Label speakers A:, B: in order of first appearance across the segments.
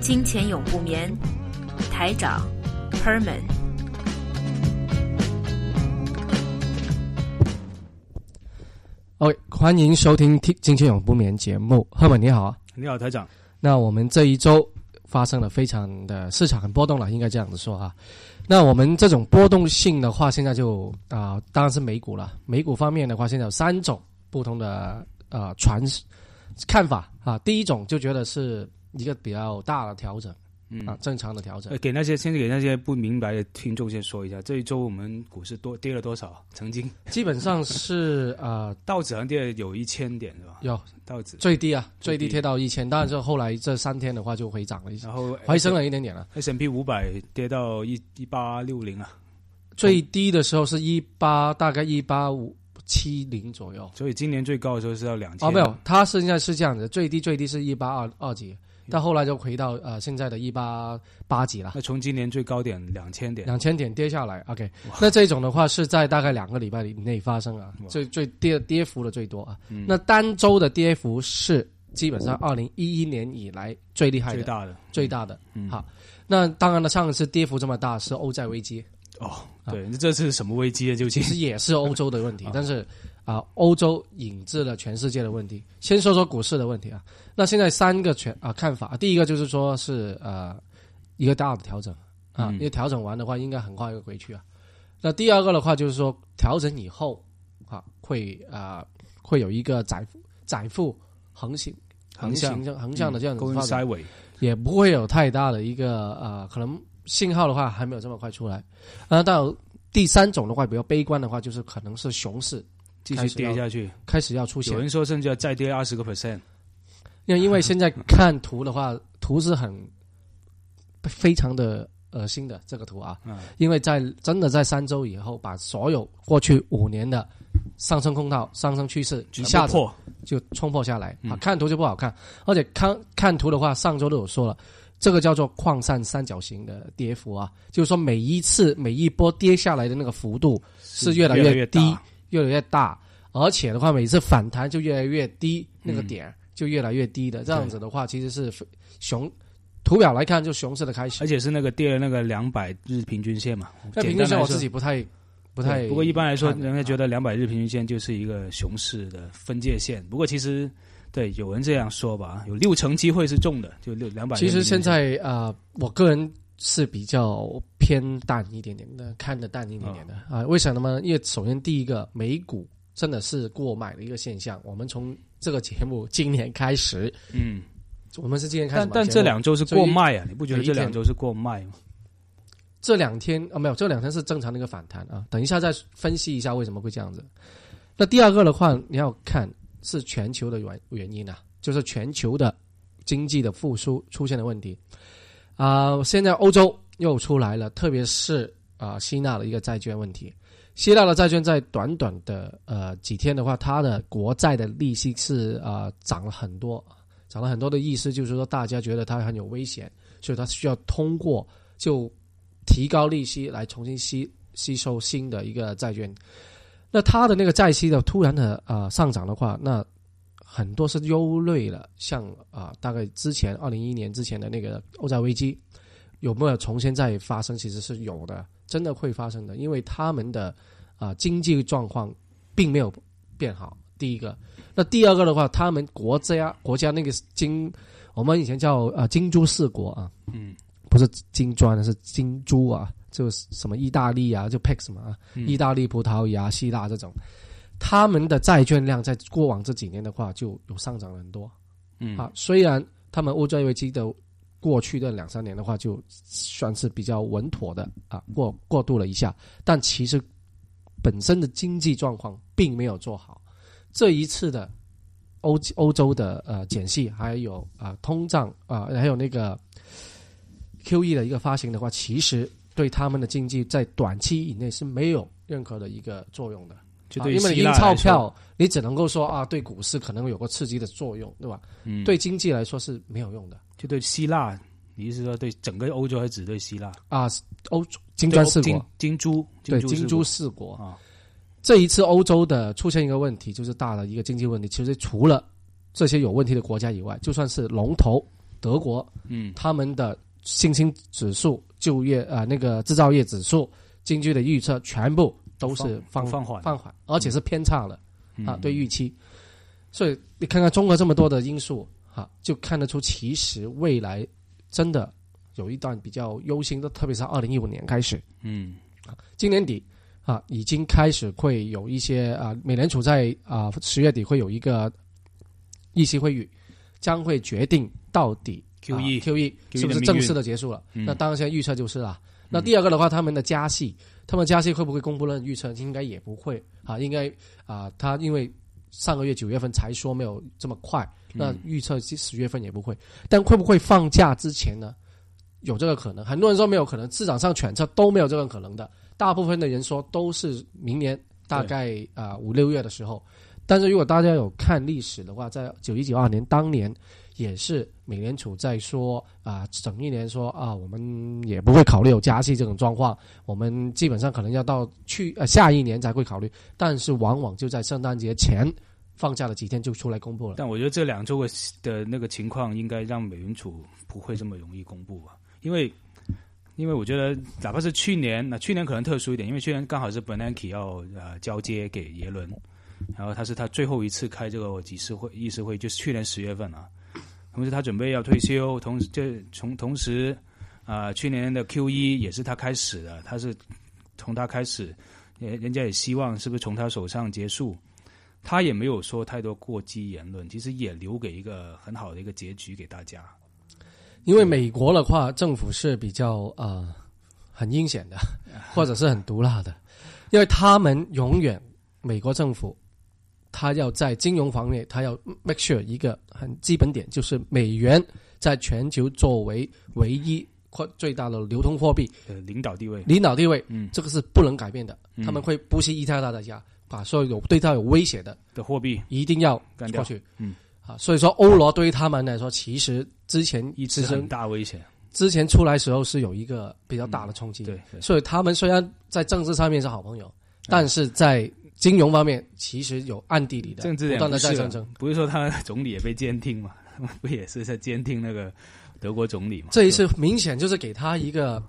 A: 金钱永不眠，台长 Herman。
B: OK，欢迎收听《金钱永不眠》节目。Herman 你好，
C: 你好，台长。
B: 那我们这一周发生了非常的市场很波动了，应该这样子说哈。那我们这种波动性的话，现在就啊，当然是美股了。美股方面的话，现在有三种不同的呃传看法啊。第一种就觉得是。一个比较大的调整，嗯啊，正常的调整。
C: 给那些先给那些不明白的听众先说一下，这一周我们股市多跌了多少？曾经
B: 基本上是 呃，
C: 道指好像跌有一千点是吧？
B: 有
C: 道指
B: 最低啊，最低跌到一千，但是后来这三天的话就回涨了一下，然后回升了一点点了。
C: S M P 五百跌到一一八六零啊，
B: 最低的时候是一八，大概一八五。七零左右，
C: 所以今年最高的时候是要两千。
B: 哦，没有，它现在是这样子，最低最低是一八二二几。到后来就回到呃现在的一八八几了。
C: 那从今年最高点两千点，
B: 两千点跌下来，OK。那这种的话是在大概两个礼拜以内发生啊，最最跌跌幅的最多啊。那单周的跌幅是基本上二零一一年以来最厉害的、
C: 最大的、
B: 最大的。嗯好，那当然了，上一次跌幅这么大是欧债危机。
C: 哦，对，这是什么危机啊？就
B: 其实也是欧洲的问题，但是。啊，欧洲引致了全世界的问题。先说说股市的问题啊。那现在三个全啊看法，第一个就是说是呃一个大的调整啊，因为调整完的话应该很快会回去啊。那第二个的话就是说调整以后啊会啊会有一个窄窄幅横行横向横向的这样子发展，也不会有太大的一个呃可能信号的话还没有这么快出来。那到第三种的话比较悲观的话，就是可能是熊市。
C: 继续跌下去，
B: 开始要出现。
C: 有人说甚至要再跌二十个 percent，
B: 因为因为现在看图的话，图是很非常的恶心的这个图啊。嗯。因为在真的在三周以后，把所有过去五年的上升通道、上升趋势一下子就冲破下来啊！看图就不好看，而且看看图的话，上周都有说了，这个叫做矿山三角形的跌幅啊，就是说每一次每一波跌下来的那个幅度是越来越低。越来越大，而且的话，每次反弹就越来越低，那个点就越来越低的。这样子的话，其实是熊图表来看就熊市的开始，
C: 而且是那个跌了那个两百日平均线嘛。
B: 那平均线我自己不太不太。
C: 不过一般来说，人家觉得两百日平均线就是一个熊市的分界线。不过其实对有人这样说吧，有六成机会是中的，就六两百。
B: 其实现在啊，我个人。是比较偏淡一点点的，看的淡一点点的啊？为什么呢？因为首先第一个，美股真的是过买的一个现象。我们从这个节目今年开始，嗯，我们是今年开始，
C: 但但这两周是过卖啊？你不觉得这两周是过卖吗？
B: 这两天啊，没有，这两天是正常的一个反弹啊。等一下再分析一下为什么会这样子。那第二个的话，你要看是全球的原原因啊，就是全球的经济的复苏出现的问题。啊，现在欧洲又出来了，特别是啊，希腊的一个债券问题。希腊的债券在短短的呃几天的话，它的国债的利息是啊涨了很多，涨了很多的意思就是说，大家觉得它很有危险，所以它需要通过就提高利息来重新吸吸收新的一个债券。那它的那个债息的突然的啊上涨的话，那。很多是忧虑了，像啊，大概之前二零一一年之前的那个欧债危机，有没有重新再发生？其实是有的，真的会发生的，因为他们的啊经济状况并没有变好。第一个，那第二个的话，他们国家国家那个金，我们以前叫啊金珠四国啊，嗯，不是金砖，是金珠啊，就是什么意大利啊，就 Pax 嘛，意大利、葡萄牙、希腊这种。他们的债券量在过往这几年的话就有上涨了很多，嗯啊，虽然他们欧债危机的过去的两三年的话就算是比较稳妥的啊过过渡了一下，但其实本身的经济状况并没有做好。这一次的欧欧洲的呃减息，还有啊通胀啊，还有那个 QE 的一个发行的话，其实对他们的经济在短期以内是没有任何的一个作用的。
C: 就对
B: 因为你印钞票，你只能够说啊，对股市可能有个刺激的作用，对吧？
C: 嗯，
B: 对经济来说是没有用的
C: 就对希腊，你意思说对整个欧洲还是只对希腊？
B: 啊。欧金砖四国，
C: 金珠，
B: 对金珠
C: 珠是
B: 四国，
C: 啊，
B: 这一次欧洲的出现一个问题，就是大的一个经济问题。其实除了这些有问题的国家以外，就算是龙头德国，
C: 嗯
B: 他们的信心指数、就业啊、呃那个制造业指数、经济的预测，全部都是放
C: 放缓
B: 放缓，而且是偏差了、
C: 嗯
B: 啊，对预期。所以你看看综合这么多的因素，哈、就看得出其实未来真的有一段比较忧心的，特别是二零一五年开始，
C: 嗯
B: 今年底啊，已经开始会有一些啊，美联储在啊十月底会有一个议息会议，将会决定到底
C: QE
B: 啊 QE 是不是正式的结束了？
C: 嗯
B: 那当然现在预测就是了。那第二个的话，他们的加息，他们加息会不会公布了预测？应该也不会啊，应该啊，他因为上个月九月份才说没有这么快，那预测十月份也不会。但会不会放假之前呢？有这个可能，很多人说没有可能，市场上揣测都没有这个可能的。大部分的人说都是明年大概啊五六月的时候。但是如果大家有看历史的话，在九一九二年当年也是美联储在说啊，整一年说啊，我们也不会考虑有加息这种状况，我们基本上可能要到去呃下一年才会考虑。但是往往就在圣诞节前放假了几天就出来公布了。
C: 但我觉得这两周的的那个情况，应该让美联储不会这么容易公布吧？因为，因为我觉得哪怕是去年，那去年可能特殊一点，因为去年刚好是 Bernanke 要呃交接给耶伦，然后他是他最后一次开这个集市会议事会，就是去年十月份啊。同时他准备要退休，同时这从同时啊、去年的 Q 一也是他开始的，他是从他开始，人人家也希望是不是从他手上结束。他也没有说太多过激言论，其实也留给一个很好的一个结局给大家。
B: 因为美国的话，政府是比较呃很阴险的，或者是很毒辣的，因为他们永远美国政府，他要在金融方面，他要 make sure 一个很基本点，就是美元在全球作为唯一或最大的流通货币
C: 呃，领导地位，
B: 领导地位，
C: 嗯。
B: 这个是不能改变的。
C: 嗯。
B: 他们会不惜一太大代价，把所有有对他有威胁的
C: 的货币
B: 一定要
C: 干掉。
B: 过去。
C: 嗯，
B: 啊，所以说欧罗对于他们来说，其实之前
C: 一直很大危险。
B: 之前出来时候是有一个比较大的冲击，
C: 对，对。
B: 所以他们虽然在政治上面是好朋友，但是在金融方面其实有暗地里的
C: 政治
B: 不断的在战争。
C: 不是说他总理也被监听嘛？不也是在监听那个德国总理嘛？
B: 这一次明显就是给他一个，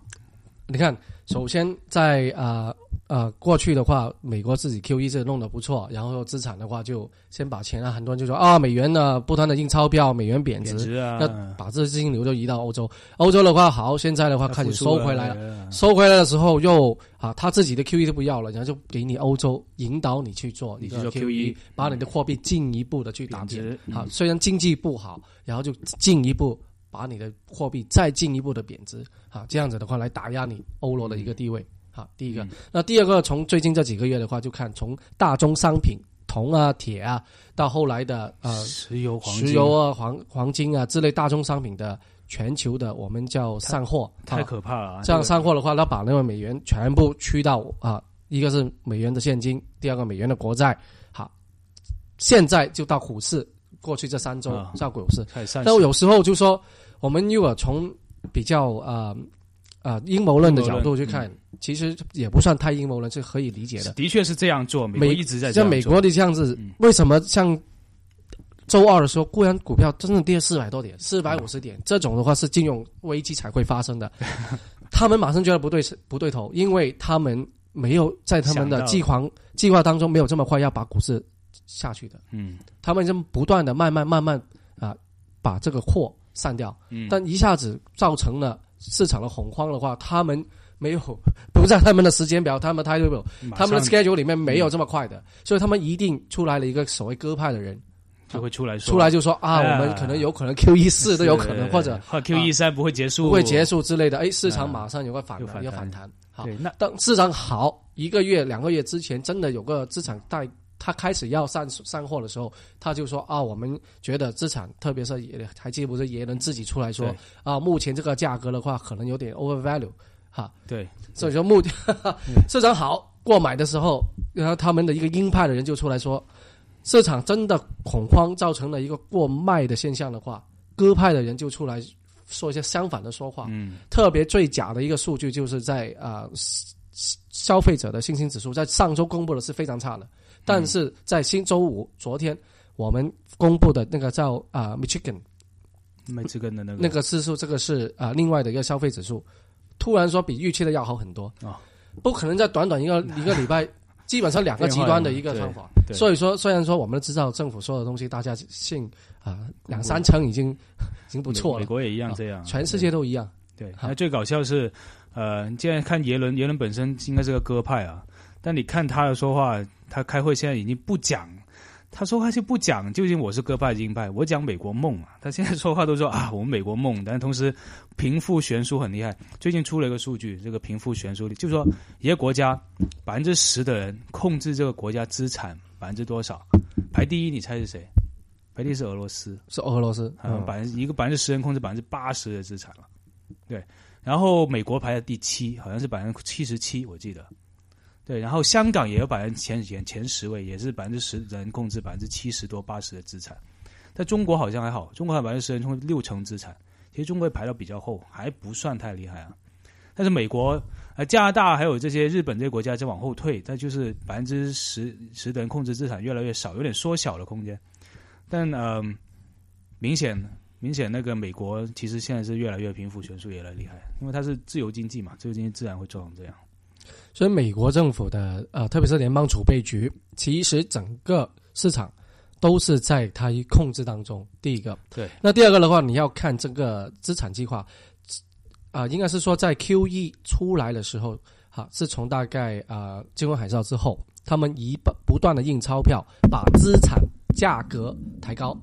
B: 你看，首先在啊呃过去的话，美国自己 Q E 是弄得不错，然后资产的话就先把钱啊，很多人就说啊美元呢不断的印钞票，美元贬值，
C: 贬值啊，
B: 那把这资金流就移到欧洲，欧洲的话好，现在的话开始收回来了。
C: 了，
B: 收回来的时候又啊，他自己的 QE 都不要了，然后就给你欧洲引导你去做
C: 你去做 QE，QE
B: 把你的货币进一步的去打。
C: 值。
B: 好，
C: 嗯
B: 虽然经济不好，然后就进一步把你的货币再进一步的贬值，啊，这样子的话来打压你欧罗的一个地位。好，第一个，
C: 嗯
B: 那第二个，从最近这几个月的话，就看从大宗商品铜啊、铁啊，到后来的呃
C: 石油、
B: 石油啊、黄黄金啊之类大宗商品的全球的我们叫散货，
C: 太
B: 啊
C: 可怕了啊！
B: 这样
C: 个
B: 散货的话，它把那个美元全部驱到啊，一个是美元的现金，第二个美元的国债。好，现在就到股市，过去这三周
C: 啊
B: 到股市，
C: 太善
B: 但有时候就说，我们如果从比较呃呃阴谋论的角度去看，
C: 嗯
B: 其实也不算太阴谋论，是可以理解的。
C: 的确是这样做，美国一直在这样做
B: 像美国的这样子
C: 嗯，
B: 为什么像周二的时候，固然股票真的跌四百多点，四百五十点，这种的话是金融危机才会发生的。他们马上觉得不对不对头，因为他们没有在他们的计划计划当中没有这么快要把股市下去的，
C: 嗯
B: 他们就不断的慢慢慢慢啊把这个货散掉，
C: 嗯，
B: 但一下子造成了市场的恐慌的话，他们没有 不在他们的时间表，他们态度表，
C: 马
B: 他们的 schedule 里面没有这么快的，所以他们一定出来了一个所谓鸽派的人，
C: 就会出来说
B: 出来就说啊，
C: 哎
B: 我们可能有可能 Q 一四都有可能，或者
C: Q 一三不会结束，
B: 不会结束之类的，哎，市场马上有个反弹，
C: 有反弹。
B: 好，
C: 对，那
B: 当市场好一个月、两个月之前，真的有个资产大他开始要上上货的时候，他就说啊，我们觉得资产，特别是也还记不是耶伦自己出来说啊，目前这个价格的话，可能有点 overvalue 哈，
C: 对，
B: 所以说目 市场好过买的时候，然后他们的一个鹰派的人就出来说，市场真的恐慌造成了一个过卖的现象的话，鸽派的人就出来说一些相反的说话。
C: 嗯。
B: 特别最假的一个数据就是在啊、呃消费者的信心指数在上周公布的是非常差的，但是在新周五昨天我们公布的那个叫啊、Michigan
C: 麦芝根的那个。
B: 那个指数，这个是啊、另外的一个消费指数，突然说比预期的要好很多
C: 哦。
B: 不可能在短短一个 一个礼拜，基本上两个极端的一个方法。所以说，虽然说我们都知道政府说的东西大家信啊、两三成已经已经不错了，
C: 美国也一样这样，
B: 全世界都一样。
C: 对，
B: 好。
C: 那最搞笑是，呃，你既然看耶伦，耶伦本身应该是个鸽派啊，但你看他的说话，他开会现在已经不讲，他说话就不讲究竟我是鸽派鹰派，我讲美国梦啊，他现在说话都说啊，我们美国梦，但同时贫富悬殊很厉害，最近出了一个数据，这个贫富悬殊率，就是说一个国家百分之十的人控制这个国家资产百分之多少，排第一，你猜是谁？排第一是俄罗斯，
B: 是俄罗斯，
C: 嗯，
B: 嗯，
C: 百分之一个百分之十人控制百分之八十的资产了，对。然后美国排在第七，好像是百分之七十七，我记得。对，然后香港也有百分之前前前十位，也是百分之十人控制百分之七十多八十的资产。在中国好像还好，中国还百分之十人控制六成资产，其实中国排到比较后，还不算太厉害啊。但是美国、呃加拿大还有这些日本这些国家在往后退，它就是百分之十十的人控制资产越来越少，有点缩小的空间。但呃，明显明显那个美国其实现在是越来越贫富悬殊越来越厉害，因为它是自由经济嘛，自由经济自然会做成这样。
B: 所以美国政府的呃，特别是联邦储备局，其实整个市场都是在它控制当中。第一个，
C: 对，
B: 那第二个的话，你要看这个资产计划，啊、应该是说在 Q E 出来的时候，哈、是从大概啊、金融海啸之后，他们一不不断的印钞票，把资产价格抬高。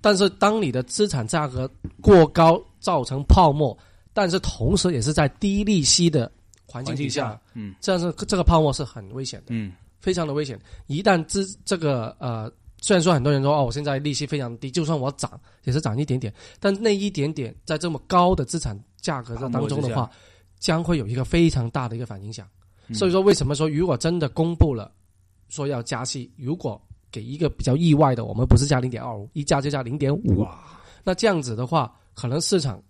B: 但是当你的资产价格过高，造成泡沫，但是同时也是在低利息的环境底下
C: 嗯。
B: 这样是这个泡沫是很危险的，
C: 嗯，
B: 非常的危险。一旦资这个呃，虽然说很多人说哦，我现在利息非常低，就算我涨也是涨一点点，但那一点点在这么高的资产价格的当中的话，将会有一个非常大的一个反影响。
C: 嗯。
B: 所以说，为什么说如果真的公布了说要加息，如果给一个比较意外的，我们不是加零点二五，一加就加零点五，
C: 哇，
B: 那这样子的话，可能市场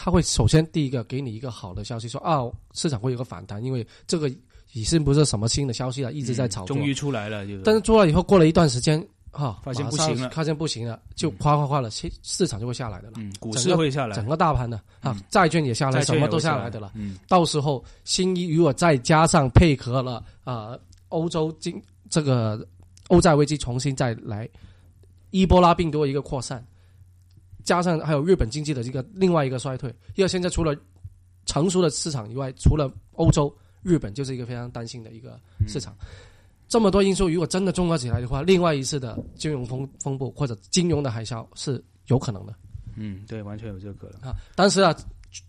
B: 它会首先第一个给你一个好的消息，说啊，市场会有个反弹，因为这个已经不是什么新的消息了，一直在炒作。
C: 嗯终于出来了，就是。
B: 但是做了以后，过了一段时间，哈、
C: 发现不行了
B: 发现不行了，就哗哗哗了，市市场就会下来的了。
C: 嗯，股市会下来，
B: 整个大盘的啊
C: 嗯，
B: 债券也下来，什么都下
C: 来
B: 来的了。
C: 嗯，
B: 到时候新一如果再加上配合了啊、欧洲经这个欧债危机重新再来，伊波拉病毒一个扩散，加上还有日本经济的这个另外一个衰退，因为现在除了成熟的市场以外，除了欧洲、日本就是一个非常担心的一个市场。这么多因素，如果真的综合起来的话，另外一次的金融风风暴或者金融的海啸是有可能的
C: 嗯，对，完全有这个可能。
B: 啊。但是啊，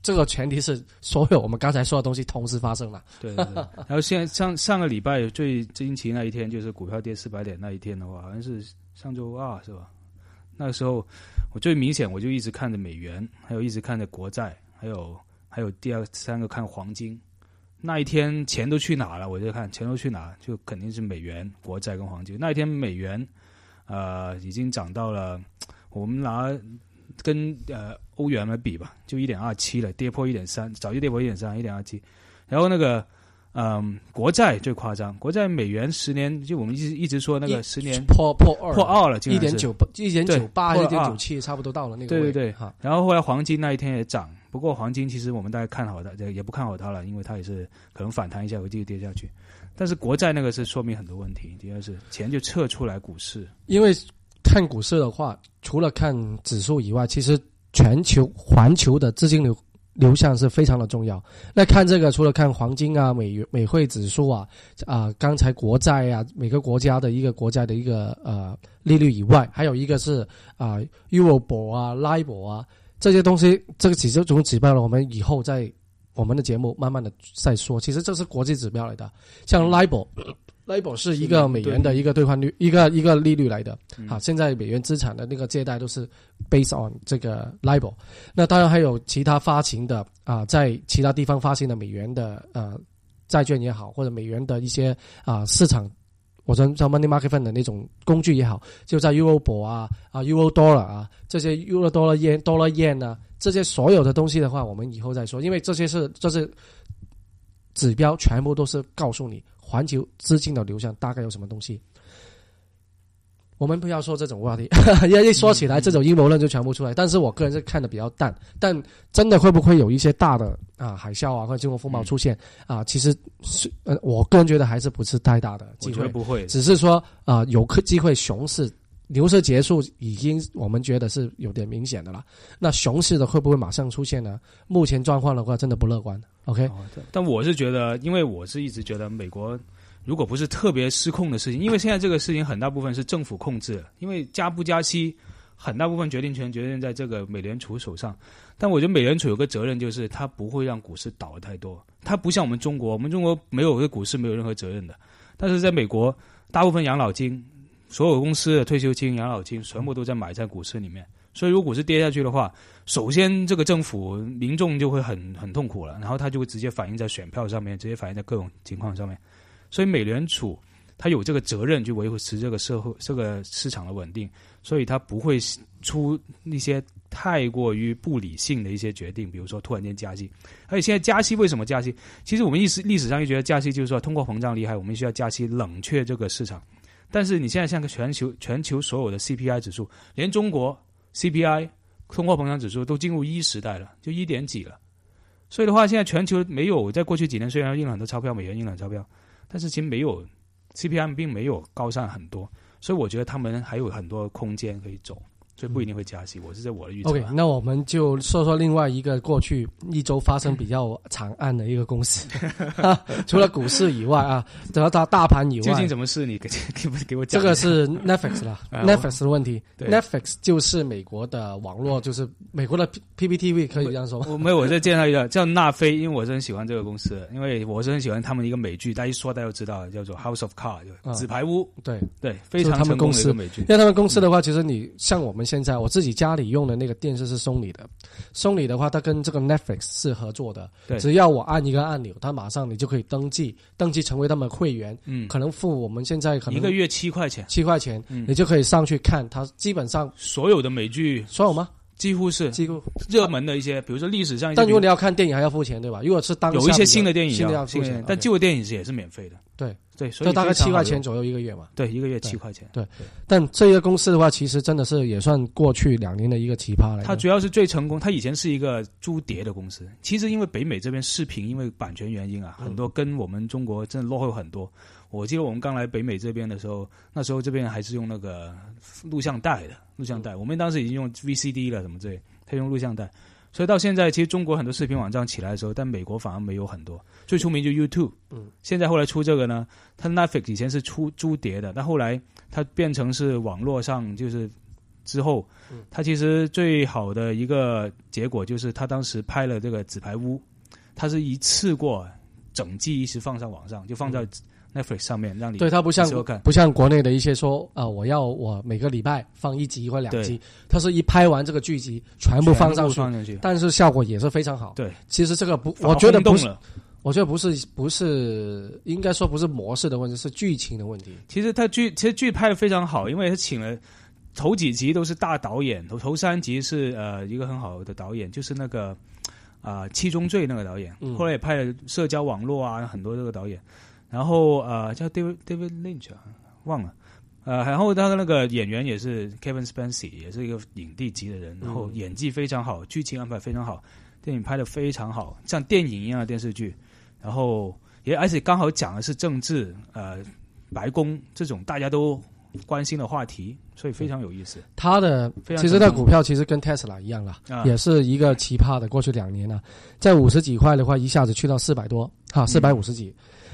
B: 这个前提是所有我们刚才说的东西同时发生了。
C: 对对对。然后现在上上个礼拜最惊奇那一天，就是股票跌四百点那一天的话，好像是上周二是吧？那个时候我最明显，我就一直看着美元，还有一直看着国债，还有还有第二三个看黄金。那一天钱都去哪了？我就看钱都去哪，就肯定是美元、国债跟黄金。那一天美元呃已经涨到了，我们拿跟呃欧元来比吧，就一点二七了，跌破一点三，早就跌破一点三，一点二七。然后那个嗯，国债最夸张，国债美元十年，就我们一直一直说那个十年
B: 破破二
C: 破二了，竟然是
B: 一点九八一点九八一点九七，差不多到了那个位
C: 对对对
B: 哈。
C: 然后后来黄金那一天也涨，不过黄金其实我们大家看好它，也不看好它了，因为它也是可能反弹一下会继续跌下去。但是国债那个是说明很多问题，第二是钱就撤出来股市，
B: 因为看股市的话，除了看指数以外，其实全球环球的资金流流向是非常的重要。那看这个，除了看黄金啊、美元美汇指数啊、啊、刚才国债啊，每个国家的一个国债的一个呃利率以外，还有一个是啊、Eurobor 啊、LIBOR 啊这些东西，这个几种指标呢，我们以后在我们的节目慢慢的再说。其实这是国际指标来的，像 LIBOR。，LIBOR 是一个美元的一个兑换率，一个一个利率来的。好，现在美元资产的那个借贷都是 based on 这个 LIBOR。那当然还有其他发行的啊，在其他地方发行的美元的呃债券也好，或者美元的一些啊市场，或者叫 money market fund 的那种工具也好，就在 Eurobond 啊啊 Euro Dollar 啊这些 Euro Dollar Yen Dollar Yen 啊这些所有的东西的话，我们以后再说，因为这些是这是指标，全部都是告诉你。环球资金的流向大概有什么东西？我们不要说这种话题，因 为一说起来这种阴谋论就全部出来。但是我个人是看的比较淡，但真的会不会有一些大的啊海啸啊或者金融风暴出现啊？其实是呃，我个人觉得还是不是太大的机会，
C: 不会，
B: 只是说啊有可机会熊市。牛市结束已经，我们觉得是有点明显的了。那熊市的会不会马上出现呢？目前状况的话，真的不乐观。OK，
C: 但我是觉得，因为我是一直觉得，美国如果不是特别失控的事情，因为现在这个事情很大部分是政府控制，因为加不加息，很大部分决定权决定在这个美联储手上。但我觉得美联储有个责任，就是它不会让股市倒的太多。它不像我们中国，我们中国没有对股市没有任何责任的。但是在美国，大部分养老金。所有公司的退休金、养老金全部都在买在股市里面，所以如果股市跌下去的话，首先这个政府、民众就会很很痛苦了，然后他就会直接反映在选票上面，直接反映在各种情况上面。所以美联储他有这个责任去维持这个社会、这个市场的稳定，所以他不会出一些太过于不理性的一些决定，比如说突然间加息。而且现在加息为什么加息？其实我们历史历史上就觉得加息就是说通货膨胀厉害，我们需要加息冷却这个市场。但是你现在像个全球全球所有的 CPI 指数，连中国 CPI 通货膨胀指数都进入一时代了，就一点几了。所以的话，现在全球没有在过去几年虽然印了很多钞票，美元印了钞票，但是其实没有 CPI 并没有高上很多，所以我觉得他们还有很多空间可以走。所以不一定会加息，我是在我的预测。
B: OK，那我们就说说另外一个过去一周发生比较惨案的一个公司，除了股市以外啊，只要大大盘以外，
C: 究竟怎么是你给 给给我
B: 讲？这个是 Netflix 啦 Netflix 的问题。Netflix 就是美国的网络，就是美国的 PPTV 可以这样说。
C: 我没有，我再介绍一个叫纳菲，因为我是很喜欢这个公司，因为我是很喜欢他们一个美剧，大家一说大家都知道，叫做 House of Cards，纸牌屋。
B: 对
C: 对，非常成功的一个美剧。因
B: 为他们公司的话，其实你像我们。现在我自己家里用的那个电视是松里的，松里的话，它跟这个 Netflix 是合作的。
C: 对，
B: 只要我按一个按钮，它马上你就可以登记，登记成为他们会员。嗯，可能付我们现在可能
C: 一个月七块钱，
B: 七块钱，你就可以上去看它。基本上
C: 所有的美剧，
B: 所有吗？
C: 几乎是
B: 几乎
C: 热门的一些，比如说历史上。
B: 但如果你要看电影，还要付钱，对吧？如果是当
C: 有一些新的电影
B: 要付钱，
C: 但旧的电影是也是免费的。
B: 对。
C: 对，所以
B: 大概七块钱左右一个月嘛。
C: 对，一个月七块钱。
B: 对，但这一个公司的话，其实真的是也算过去两年的一个奇葩了。
C: 它主要是最成功，它以前是一个租碟的公司。其实因为北美这边视频因为版权原因啊，很多跟我们中国真的落后很多。我记得我们刚来北美这边的时候，那时候这边还是用那个录像带的录像带，我们当时已经用 VCD 了，什么之类，他用录像带。所以到现在，其实中国很多视频网站起来的时候，但美国反而没有很多。最出名就 YouTube，嗯，现在后来出这个呢，它 Netflix 以前是出租碟的，但后来它变成是网络上，就是之后，它其实最好的一个结果就是他当时拍了这个《纸牌屋》，它是一次过整季一直放上网上，就放在。Netflix 上面让你
B: 对它不像不像国内的一些说啊，我要我每个礼拜放一集或两集，它是一拍完这个剧集全部放上去，但是效果也是非常好。
C: 对，
B: 其实这个不，我觉得不是，我觉得不是不是，应该说不是模式的问题，是剧情的问题。
C: 其实它剧其实剧拍的非常好，因为他请了头几集都是大导演，头头三集是呃一个很好的导演，就是那个啊七宗罪那个导演，后来也拍了社交网络啊很多这个导演。然后呃，叫 David David Lynch 啊，忘了，呃，然后他的那个演员也是 Kevin Spacey，也是一个影帝级的人，然后演技非常好，剧情安排非常好，电影拍的非常好，像电影一样的电视剧，然后也而且刚好讲的是政治，呃，白宫这种大家都关心的话题，所以非常有意思。
B: 他的其实那股票其实跟 Tesla 一样啦，也是一个奇葩的，过去两年呢，在五十几块的话，一下子去到四百多，哈，四百五十几。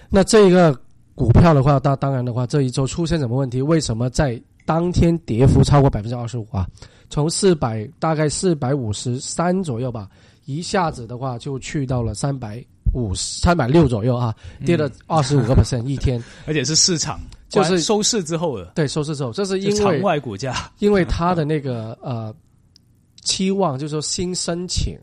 B: 那这个股票的话，当当然的话，这一周出现什么问题？为什么在当天跌幅超过百分之二十五啊？从四百大概四百五十三左右吧，一下子的话就去到了三百五十三百六左右啊，跌了二十五个 percent 一天。
C: 而且是市场
B: 就是
C: 收市之后的，
B: 对，收市之后，这是因为
C: 外股价。
B: 因为他的那个呃期望，就是说新申请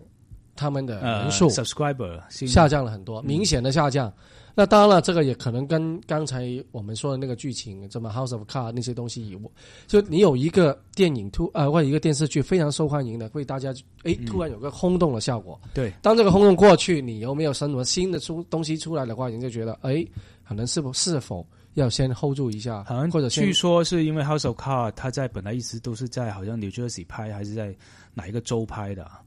B: 他们的
C: 呃
B: 人数
C: subscriber
B: 下降了很多，明显的下降。那当然了，这个也可能跟刚才我们说的那个剧情，什么《House of Cards》那些东西有，就你有一个电影突呃或者一个电视剧非常受欢迎的，会大家诶
C: 嗯
B: 突然有个轰动的效果。
C: 对
B: 当这个轰动过去，你有没有什么新的出东西出来的话，人就觉得哎，可能是否是否要先 hold 住一下，
C: 好像
B: 或者
C: 据说是因为 House of Cards 它在本来一直都是在好像 New Jersey 拍，还是在哪一个州拍的啊？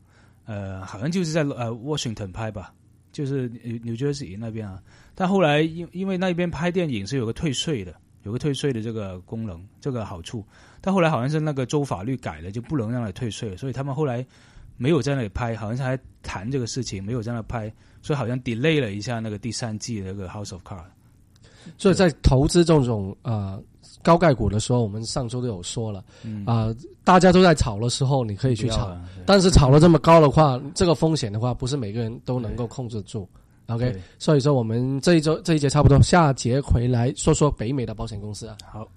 C: 呃，好像就是在呃 Washington 拍吧，就是 New Jersey 那边啊。但后来因因为那边拍电影是有个退税的，有个退税的这个功能，这个好处。但后来好像是那个州法律改了，就不能让你退税了，所以他们后来没有在那里拍，好像是还谈这个事情，没有在那拍，所以好像 delay 了一下那个第三季的那个 House of Cards。
B: 所以在投资这种呃高盖股的时候，我们上周都有说了
C: 嗯，
B: 啊、大家都在炒的时候，你可以去炒，但是炒了这么高的话，这个风险的话，不是每个人都能够控制住。OK，所以说我们这一周这一节差不多，下节回来说说北美的保险公司啊。
C: 好。